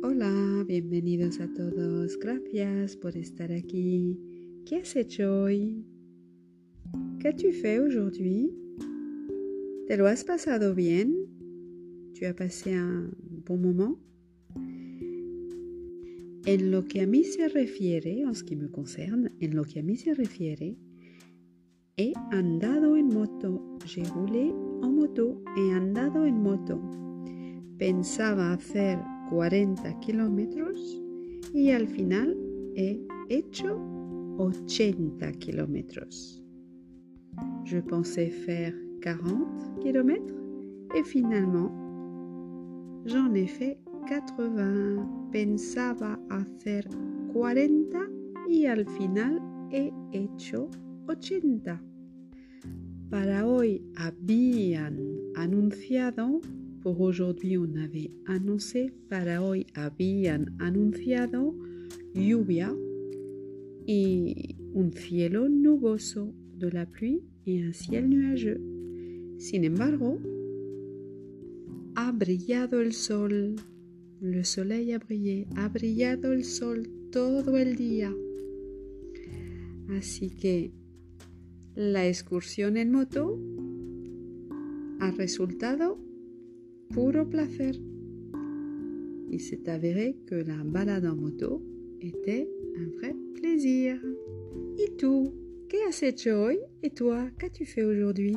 Bienvenidos a todos. Gracias por estar aquí. ¿Qué has hecho hoy? Qu'as-tu fait aujourd'hui? ¿Te lo has pasado bien? ¿Tu as passé un bon moment? En lo que a mí se refiere, en ce qui me concerne, en lo que a mí se refiere, he andado en moto. J'ai roulé en moto. He andado en moto. Pensaba hacer 40 kilómetros y al final he hecho 80 kilómetros. Je pensais faire 40 kilomètres et finalement j'en ai fait 80. Pensaba hacer 40 y al final he hecho 80. Para hoy habían anunciado Pour aujourd'hui, on avait annoncé, para hoy habían anunciado lluvia y un cielo nuboso, de la pluie y un ciel nuageux. Sin embargo, ha brillado el sol, le soleil a brillé, ha brillado el sol todo el día. Así que la excursión en moto ha resultado puro placer. Il s'est avéré que la balade en moto était un vrai plaisir. Et tú, ¿qué has hecho hoy? Et toi, qu'as-tu fait aujourd'hui?